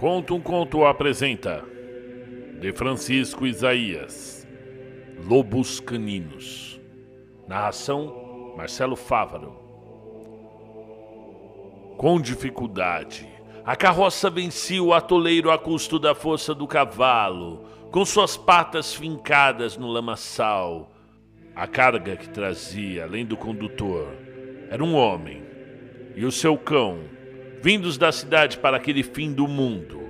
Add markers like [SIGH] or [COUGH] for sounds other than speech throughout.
Conto um Conto apresenta De Francisco Isaías Lobos Caninos Narração Marcelo Fávaro Com dificuldade, a carroça vencia o atoleiro a custo da força do cavalo, com suas patas fincadas no lamaçal. A carga que trazia, além do condutor, era um homem e o seu cão vindos da cidade para aquele fim do mundo.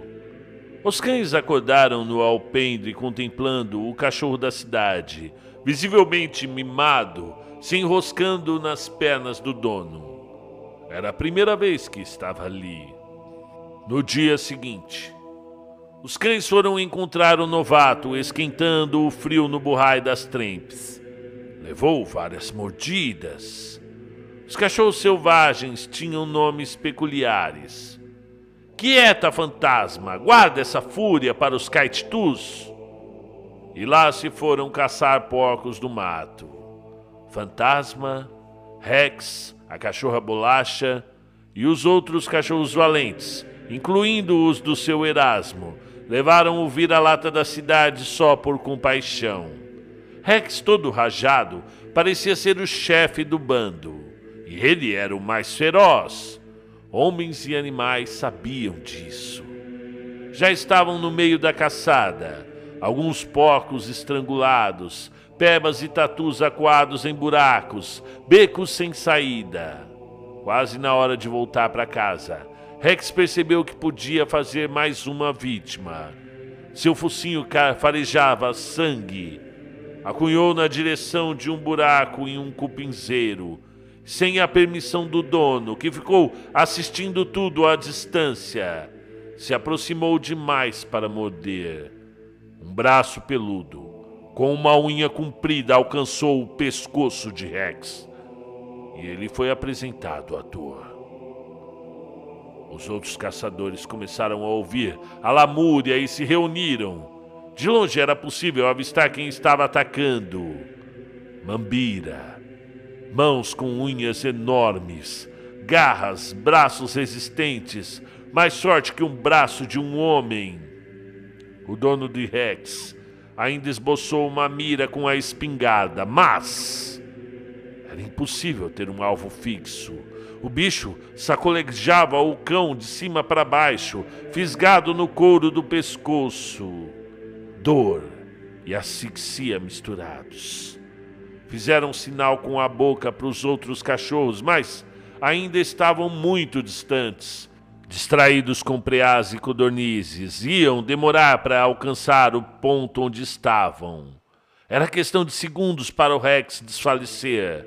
Os cães acordaram no alpendre contemplando o cachorro da cidade, visivelmente mimado, se enroscando nas pernas do dono. Era a primeira vez que estava ali. No dia seguinte, os cães foram encontrar o novato esquentando o frio no burrai das trempes. Levou várias mordidas os cachorros selvagens tinham nomes peculiares. Quieta, fantasma, guarda essa fúria para os caititus. E lá se foram caçar porcos do mato. Fantasma, Rex, a cachorra bolacha e os outros cachorros valentes, incluindo os do seu Erasmo, levaram o vira-lata da cidade só por compaixão. Rex, todo rajado, parecia ser o chefe do bando. Ele era o mais feroz. Homens e animais sabiam disso. Já estavam no meio da caçada, alguns porcos estrangulados, pebas e tatus acuados em buracos, becos sem saída. Quase na hora de voltar para casa, Rex percebeu que podia fazer mais uma vítima. Seu focinho farejava sangue. Acunhou na direção de um buraco em um cupinzeiro sem a permissão do dono, que ficou assistindo tudo à distância. Se aproximou demais para morder. Um braço peludo, com uma unha comprida, alcançou o pescoço de Rex. E ele foi apresentado à dor. Os outros caçadores começaram a ouvir a lamúria e se reuniram. De longe era possível avistar quem estava atacando. Mambira mãos com unhas enormes, garras, braços resistentes, mais sorte que um braço de um homem. O dono de Rex ainda esboçou uma mira com a espingarda, mas era impossível ter um alvo fixo. O bicho sacolejava o cão de cima para baixo, fisgado no couro do pescoço. Dor e asfixia misturados. Fizeram sinal com a boca para os outros cachorros, mas ainda estavam muito distantes. Distraídos com preás e codornizes, iam demorar para alcançar o ponto onde estavam. Era questão de segundos para o Rex desfalecer.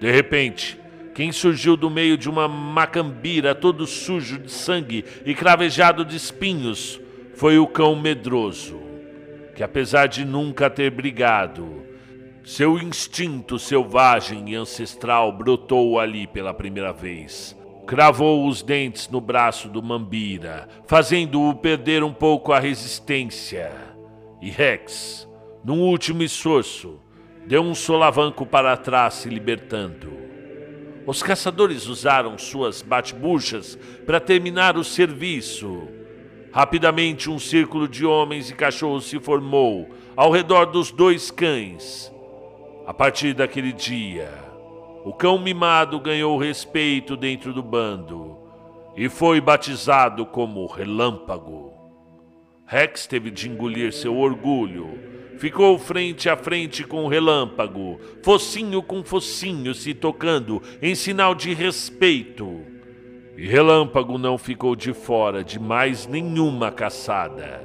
De repente, quem surgiu do meio de uma macambira todo sujo de sangue e cravejado de espinhos foi o cão medroso, que apesar de nunca ter brigado, seu instinto selvagem e ancestral brotou ali pela primeira vez. Cravou os dentes no braço do Mambira, fazendo-o perder um pouco a resistência. E Rex, num último esforço, deu um solavanco para trás, se libertando. Os caçadores usaram suas bate-buchas para terminar o serviço. Rapidamente, um círculo de homens e cachorros se formou ao redor dos dois cães a partir daquele dia, o cão mimado ganhou respeito dentro do bando e foi batizado como Relâmpago. Rex teve de engolir seu orgulho. Ficou frente a frente com o Relâmpago, focinho com focinho se tocando em sinal de respeito. E Relâmpago não ficou de fora de mais nenhuma caçada.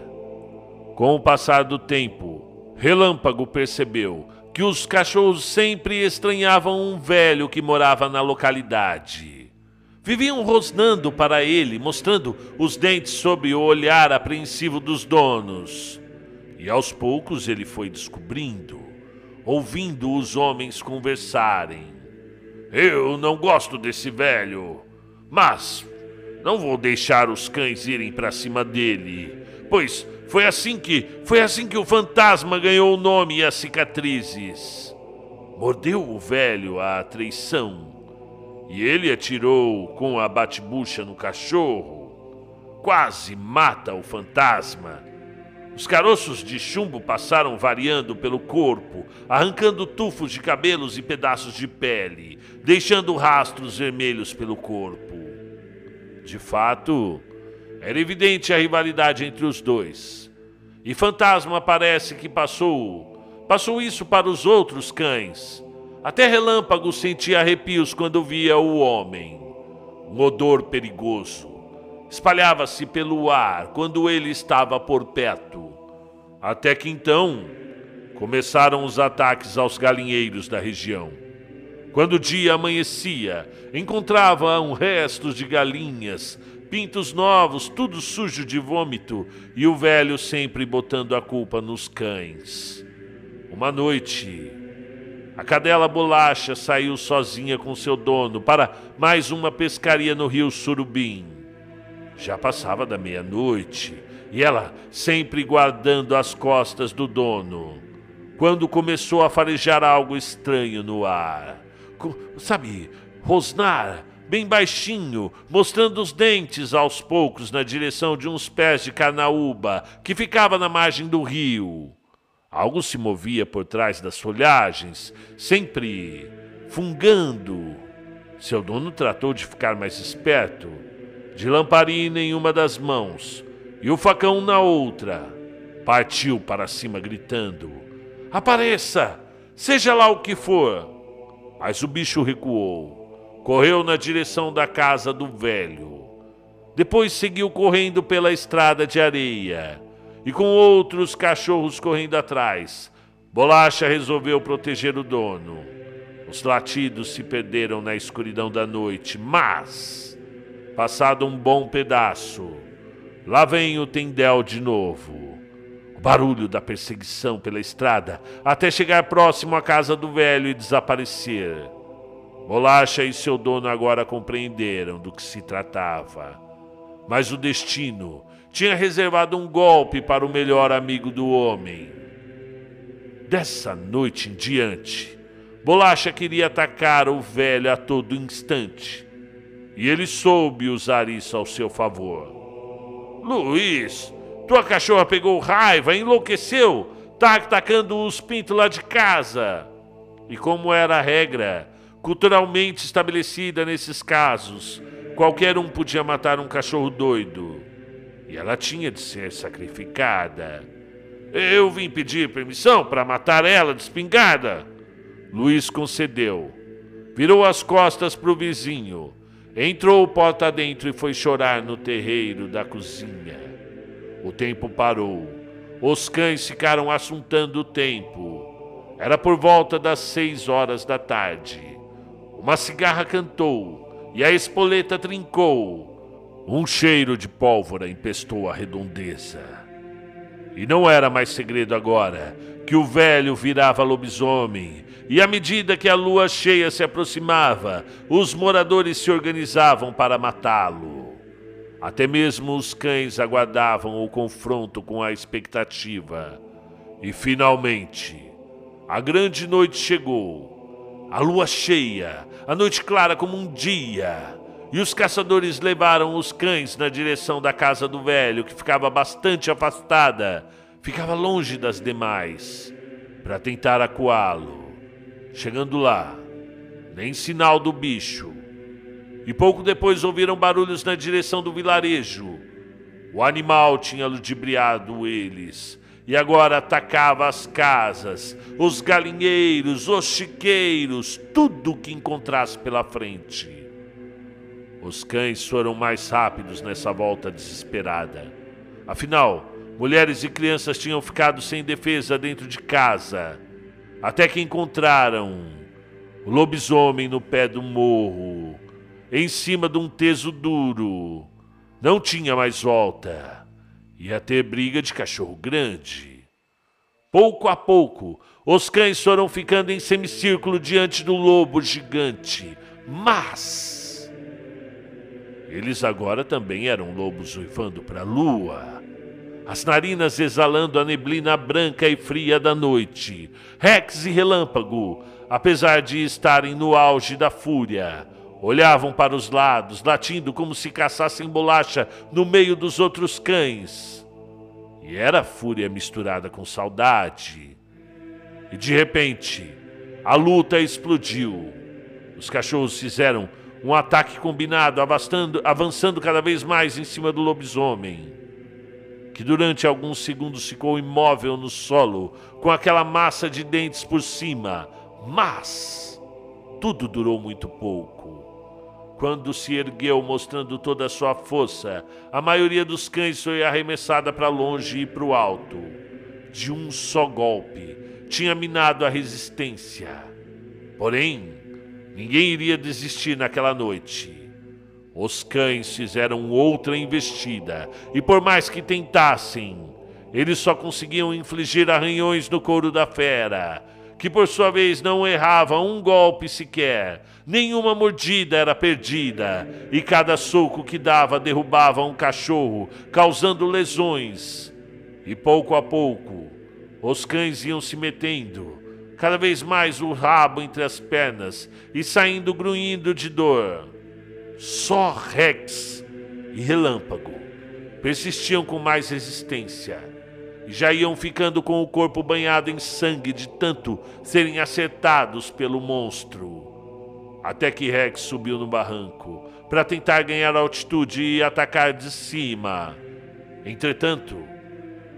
Com o passar do tempo, Relâmpago percebeu que os cachorros sempre estranhavam um velho que morava na localidade. Viviam rosnando para ele, mostrando os dentes sob o olhar apreensivo dos donos. E aos poucos ele foi descobrindo, ouvindo os homens conversarem. Eu não gosto desse velho, mas não vou deixar os cães irem para cima dele, pois foi assim que, foi assim que o fantasma ganhou o nome e as cicatrizes. Mordeu o velho a traição, e ele atirou com a bate-bucha no cachorro. quase mata o fantasma. Os caroços de chumbo passaram variando pelo corpo, arrancando tufos de cabelos e pedaços de pele, deixando rastros vermelhos pelo corpo. De fato, era evidente a rivalidade entre os dois. E Fantasma parece que passou, passou isso para os outros cães. Até Relâmpago sentia arrepios quando via o homem. Um odor perigoso espalhava-se pelo ar quando ele estava por perto. Até que então começaram os ataques aos galinheiros da região. Quando o dia amanhecia, encontravam restos de galinhas, pintos novos, tudo sujo de vômito, e o velho sempre botando a culpa nos cães. Uma noite, a cadela Bolacha saiu sozinha com seu dono para mais uma pescaria no rio Surubim. Já passava da meia-noite e ela sempre guardando as costas do dono. Quando começou a farejar algo estranho no ar. Sabe, rosnar bem baixinho, mostrando os dentes aos poucos na direção de uns pés de carnaúba que ficava na margem do rio. Algo se movia por trás das folhagens, sempre fungando. Seu dono tratou de ficar mais esperto, de lamparina em uma das mãos, e o facão na outra. Partiu para cima gritando: Apareça! Seja lá o que for! Mas o bicho recuou, correu na direção da casa do velho. Depois seguiu correndo pela estrada de areia e com outros cachorros correndo atrás. Bolacha resolveu proteger o dono. Os latidos se perderam na escuridão da noite, mas, passado um bom pedaço, Lá vem o Tendel de novo. O barulho da perseguição pela estrada até chegar próximo à casa do velho e desaparecer. Bolacha e seu dono agora compreenderam do que se tratava. Mas o destino tinha reservado um golpe para o melhor amigo do homem. Dessa noite em diante, Bolacha queria atacar o velho a todo instante. E ele soube usar isso ao seu favor. Luiz, tua cachorra pegou raiva, enlouqueceu, tá atacando os pintos lá de casa. E como era a regra, culturalmente estabelecida nesses casos, qualquer um podia matar um cachorro doido. E ela tinha de ser sacrificada. Eu vim pedir permissão para matar ela de espingarda. Luiz concedeu. Virou as costas para o vizinho Entrou porta dentro e foi chorar no terreiro da cozinha. O tempo parou. Os cães ficaram assuntando o tempo. Era por volta das seis horas da tarde. Uma cigarra cantou e a espoleta trincou. Um cheiro de pólvora empestou a redondeza. E não era mais segredo agora que o velho virava lobisomem e à medida que a lua cheia se aproximava, os moradores se organizavam para matá-lo. Até mesmo os cães aguardavam o confronto com a expectativa. E finalmente, a grande noite chegou. A lua cheia, a noite clara como um dia. E os caçadores levaram os cães na direção da casa do velho, que ficava bastante afastada, ficava longe das demais, para tentar acuá-lo. Chegando lá, nem sinal do bicho. E pouco depois ouviram barulhos na direção do vilarejo. O animal tinha ludibriado eles e agora atacava as casas, os galinheiros, os chiqueiros, tudo que encontrasse pela frente. Os cães foram mais rápidos nessa volta desesperada. Afinal, mulheres e crianças tinham ficado sem defesa dentro de casa até que encontraram o lobisomem no pé do morro, em cima de um teso duro. Não tinha mais volta. Ia ter briga de cachorro grande. Pouco a pouco, os cães foram ficando em semicírculo diante do lobo gigante. Mas. Eles agora também eram lobos uivando para a lua as narinas exalando a neblina branca e fria da noite. Rex e Relâmpago, apesar de estarem no auge da fúria, Olhavam para os lados, latindo como se caçassem bolacha no meio dos outros cães. E era fúria misturada com saudade. E de repente, a luta explodiu. Os cachorros fizeram um ataque combinado, avançando, cada vez mais em cima do lobisomem, que durante alguns segundos ficou imóvel no solo, com aquela massa de dentes por cima. Mas tudo durou muito pouco. Quando se ergueu mostrando toda a sua força, a maioria dos cães foi arremessada para longe e para o alto. De um só golpe, tinha minado a resistência. Porém, ninguém iria desistir naquela noite. Os cães fizeram outra investida, e por mais que tentassem, eles só conseguiam infligir arranhões no couro da fera, que por sua vez não errava um golpe sequer, nenhuma mordida era perdida, e cada soco que dava derrubava um cachorro, causando lesões. E pouco a pouco, os cães iam se metendo, cada vez mais o rabo entre as pernas e saindo grunhindo de dor. Só Rex e Relâmpago persistiam com mais resistência já iam ficando com o corpo banhado em sangue de tanto serem acertados pelo monstro. Até que Rex subiu no barranco para tentar ganhar altitude e atacar de cima. Entretanto,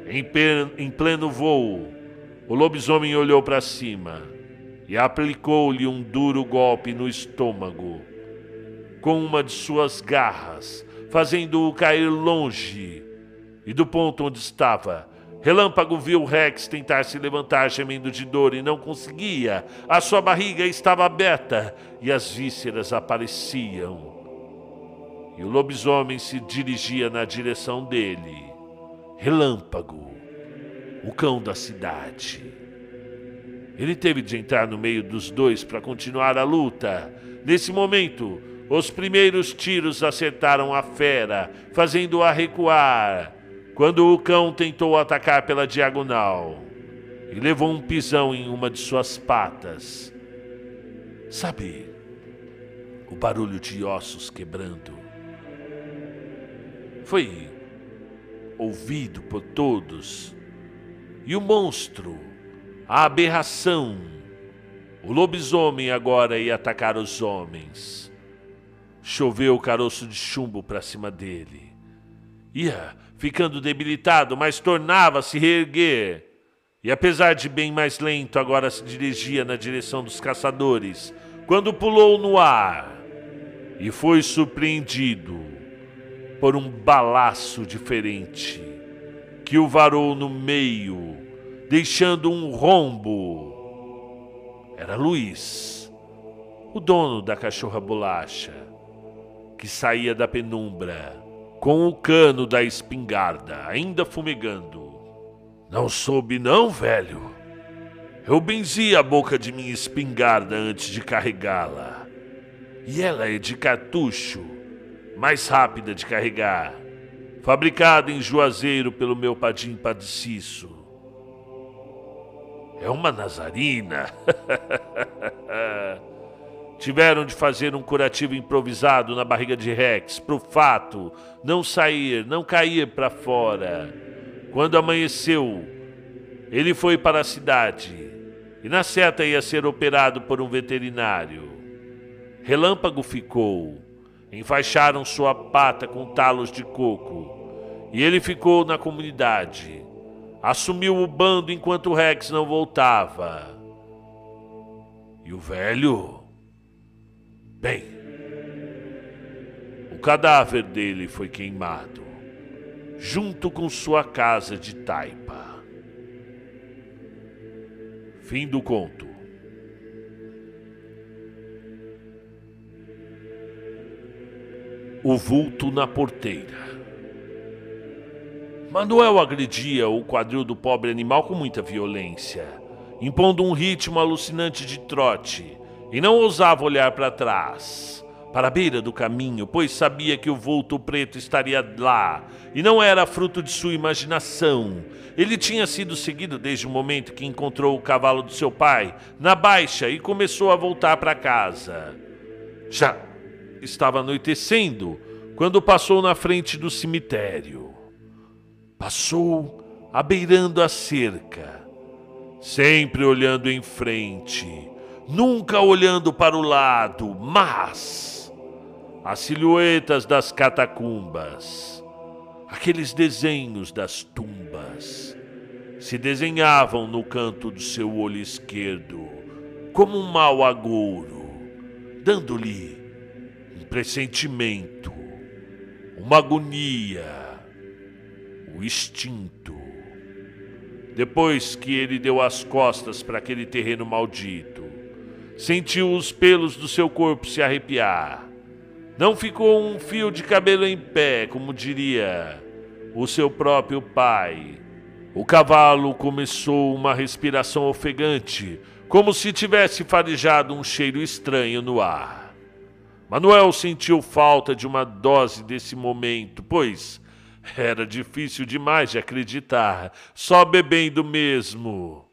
em pleno voo, o lobisomem olhou para cima e aplicou-lhe um duro golpe no estômago com uma de suas garras, fazendo-o cair longe e do ponto onde estava Relâmpago viu Rex tentar se levantar gemendo de dor e não conseguia. A sua barriga estava aberta e as vísceras apareciam. E o lobisomem se dirigia na direção dele. Relâmpago, o cão da cidade. Ele teve de entrar no meio dos dois para continuar a luta. Nesse momento, os primeiros tiros acertaram a fera, fazendo-a recuar quando o cão tentou atacar pela diagonal e levou um pisão em uma de suas patas. Sabe, o barulho de ossos quebrando foi ouvido por todos. E o monstro, a aberração, o lobisomem agora ia atacar os homens. Choveu o caroço de chumbo para cima dele. Ia ficando debilitado, mas tornava-se reerguer. E apesar de bem mais lento, agora se dirigia na direção dos caçadores, quando pulou no ar e foi surpreendido por um balaço diferente que o varou no meio, deixando um rombo. Era Luiz, o dono da cachorra bolacha, que saía da penumbra com o cano da espingarda ainda fumegando. Não soube não, velho. Eu benzi a boca de minha espingarda antes de carregá-la. E ela é de cartucho, mais rápida de carregar, fabricada em Juazeiro pelo meu padim padeciço. É uma nazarina. [LAUGHS] Tiveram de fazer um curativo improvisado na barriga de Rex, para o fato não sair, não cair para fora. Quando amanheceu, ele foi para a cidade e na seta ia ser operado por um veterinário. Relâmpago ficou. Enfaixaram sua pata com talos de coco e ele ficou na comunidade. Assumiu o bando enquanto Rex não voltava. E o velho Bem, o cadáver dele foi queimado, junto com sua casa de taipa. Fim do conto. O vulto na porteira. Manuel agredia o quadril do pobre animal com muita violência, impondo um ritmo alucinante de trote e não ousava olhar para trás, para a beira do caminho, pois sabia que o vulto preto estaria lá e não era fruto de sua imaginação. Ele tinha sido seguido desde o momento que encontrou o cavalo do seu pai na baixa e começou a voltar para casa. Já estava anoitecendo quando passou na frente do cemitério. Passou abeirando a cerca, sempre olhando em frente, nunca olhando para o lado, mas as silhuetas das catacumbas, aqueles desenhos das tumbas, se desenhavam no canto do seu olho esquerdo, como um mau agouro, dando-lhe um pressentimento, uma agonia o instinto. Depois que ele deu as costas para aquele terreno maldito, sentiu os pelos do seu corpo se arrepiar. Não ficou um fio de cabelo em pé, como diria o seu próprio pai. O cavalo começou uma respiração ofegante, como se tivesse farejado um cheiro estranho no ar. Manuel sentiu falta de uma dose desse momento, pois era difícil demais de acreditar, só bebendo mesmo.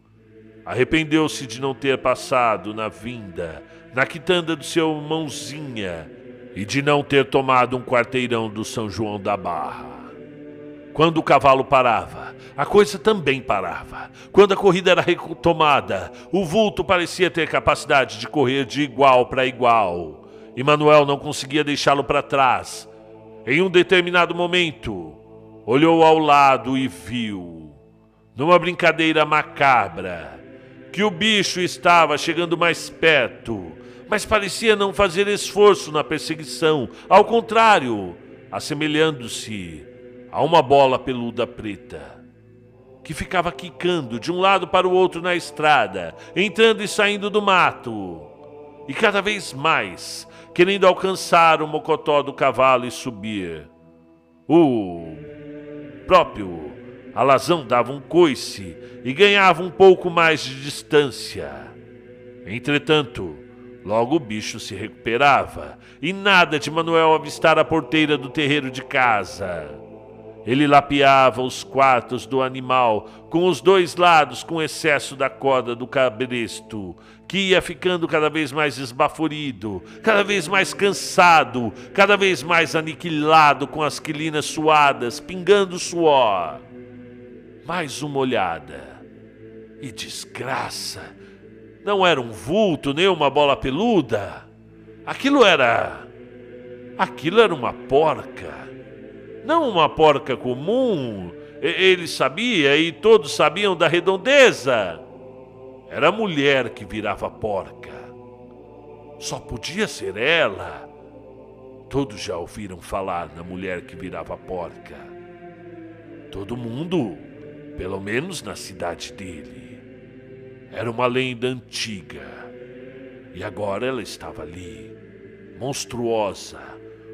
Arrependeu-se de não ter passado na vinda, na quitanda do seu mãozinha e de não ter tomado um quarteirão do São João da Barra. Quando o cavalo parava, a coisa também parava. Quando a corrida era retomada, o vulto parecia ter capacidade de correr de igual para igual. E Manuel não conseguia deixá-lo para trás. Em um determinado momento, olhou ao lado e viu, numa brincadeira macabra, que o bicho estava chegando mais perto, mas parecia não fazer esforço na perseguição, ao contrário, assemelhando-se a uma bola peluda preta. Que ficava quicando de um lado para o outro na estrada, entrando e saindo do mato, e cada vez mais querendo alcançar o mocotó do cavalo e subir. O próprio alazão dava um coice e ganhava um pouco mais de distância. Entretanto, logo o bicho se recuperava e nada de Manuel avistar a porteira do terreiro de casa. Ele lapeava os quartos do animal com os dois lados com excesso da corda do cabresto, que ia ficando cada vez mais esbaforido, cada vez mais cansado, cada vez mais aniquilado com as quilinas suadas, pingando suor. Mais uma olhada. E desgraça! Não era um vulto nem uma bola peluda. Aquilo era. Aquilo era uma porca não uma porca comum. Ele sabia e todos sabiam da redondeza. Era a mulher que virava porca. Só podia ser ela. Todos já ouviram falar na mulher que virava porca. Todo mundo, pelo menos na cidade dele. Era uma lenda antiga. E agora ela estava ali, monstruosa,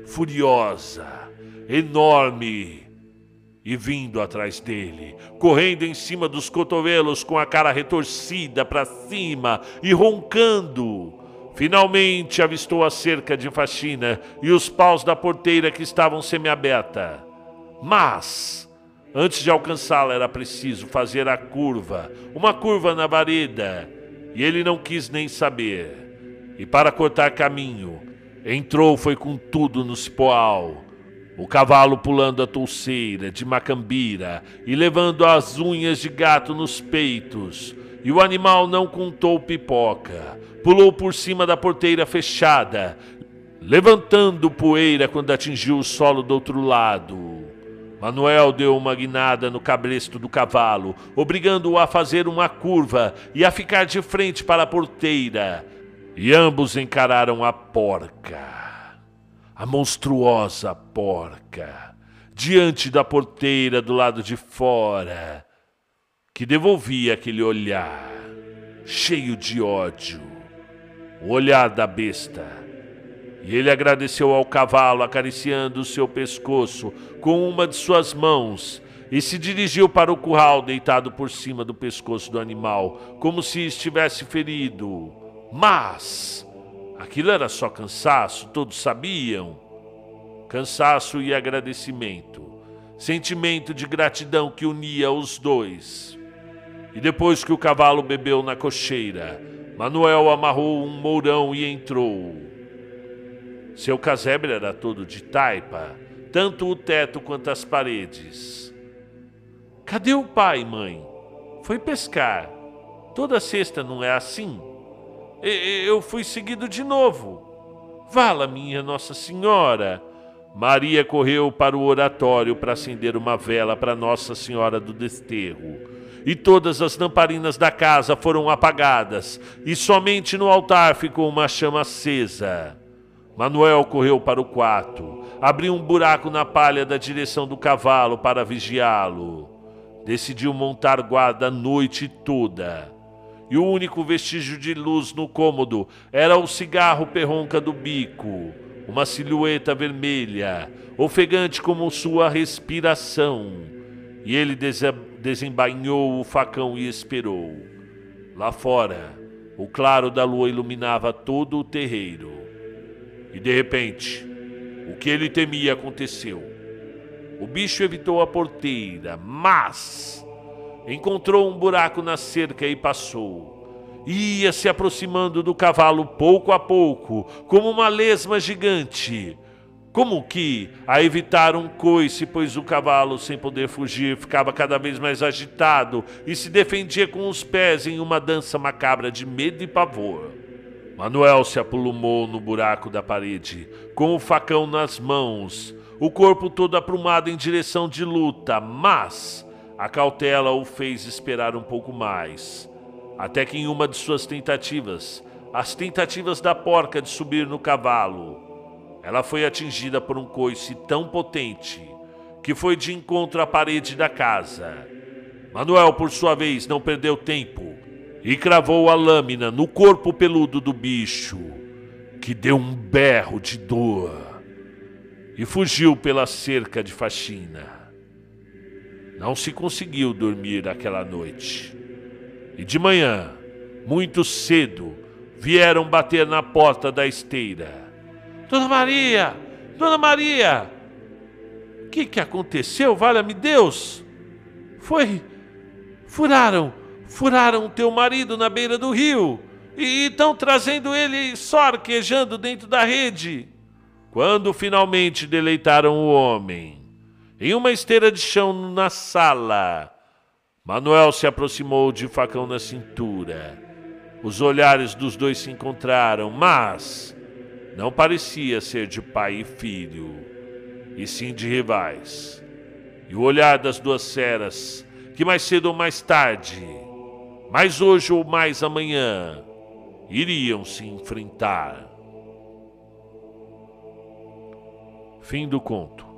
furiosa, enorme e vindo atrás dele, correndo em cima dos cotovelos com a cara retorcida para cima e roncando. Finalmente avistou a cerca de faxina e os paus da porteira que estavam semiaberta. Mas, antes de alcançá-la, era preciso fazer a curva, uma curva na vareda, e ele não quis nem saber. E para cortar caminho, entrou foi com tudo no cipoal o cavalo pulando a touceira de macambira e levando as unhas de gato nos peitos. E o animal não contou pipoca. Pulou por cima da porteira fechada, levantando poeira quando atingiu o solo do outro lado. Manuel deu uma guinada no cabresto do cavalo, obrigando-o a fazer uma curva e a ficar de frente para a porteira. E ambos encararam a porca a monstruosa porca, diante da porteira do lado de fora, que devolvia aquele olhar cheio de ódio, o olhar da besta. E ele agradeceu ao cavalo, acariciando o seu pescoço com uma de suas mãos, e se dirigiu para o curral, deitado por cima do pescoço do animal, como se estivesse ferido. Mas Aquilo era só cansaço, todos sabiam. Cansaço e agradecimento, sentimento de gratidão que unia os dois. E depois que o cavalo bebeu na cocheira, Manuel amarrou um mourão e entrou. Seu casebre era todo de taipa, tanto o teto quanto as paredes. Cadê o pai, mãe? Foi pescar. Toda sexta não é assim? Eu fui seguido de novo. Vala, minha Nossa Senhora. Maria correu para o oratório para acender uma vela para Nossa Senhora do Desterro. E todas as lamparinas da casa foram apagadas, e somente no altar ficou uma chama acesa. Manuel correu para o quarto, abriu um buraco na palha da direção do cavalo para vigiá-lo. Decidiu montar guarda a noite toda. E o único vestígio de luz no cômodo era o cigarro perronca do bico, uma silhueta vermelha, ofegante como sua respiração. E ele desembainhou o facão e esperou. Lá fora, o claro da lua iluminava todo o terreiro. E de repente, o que ele temia aconteceu. O bicho evitou a porteira, mas encontrou um buraco na cerca e passou. Ia se aproximando do cavalo pouco a pouco, como uma lesma gigante. Como que a evitar um coice, pois o cavalo, sem poder fugir, ficava cada vez mais agitado e se defendia com os pés em uma dança macabra de medo e pavor. Manuel se apulumou no buraco da parede, com o facão nas mãos, o corpo todo aprumado em direção de luta, mas a cautela o fez esperar um pouco mais, até que em uma de suas tentativas, as tentativas da porca de subir no cavalo, ela foi atingida por um coice tão potente que foi de encontro à parede da casa. Manuel, por sua vez, não perdeu tempo e cravou a lâmina no corpo peludo do bicho, que deu um berro de dor e fugiu pela cerca de faxina. Não se conseguiu dormir aquela noite. E de manhã, muito cedo, vieram bater na porta da esteira. Dona Maria! Dona Maria! O que, que aconteceu? Valha-me Deus! Foi. Furaram furaram teu marido na beira do rio e estão trazendo ele só arquejando dentro da rede. Quando finalmente deleitaram o homem, em uma esteira de chão na sala, Manuel se aproximou de facão na cintura. Os olhares dos dois se encontraram, mas não parecia ser de pai e filho, e sim de rivais. E o olhar das duas feras, que mais cedo ou mais tarde mas hoje ou mais amanhã iriam se enfrentar. Fim do conto.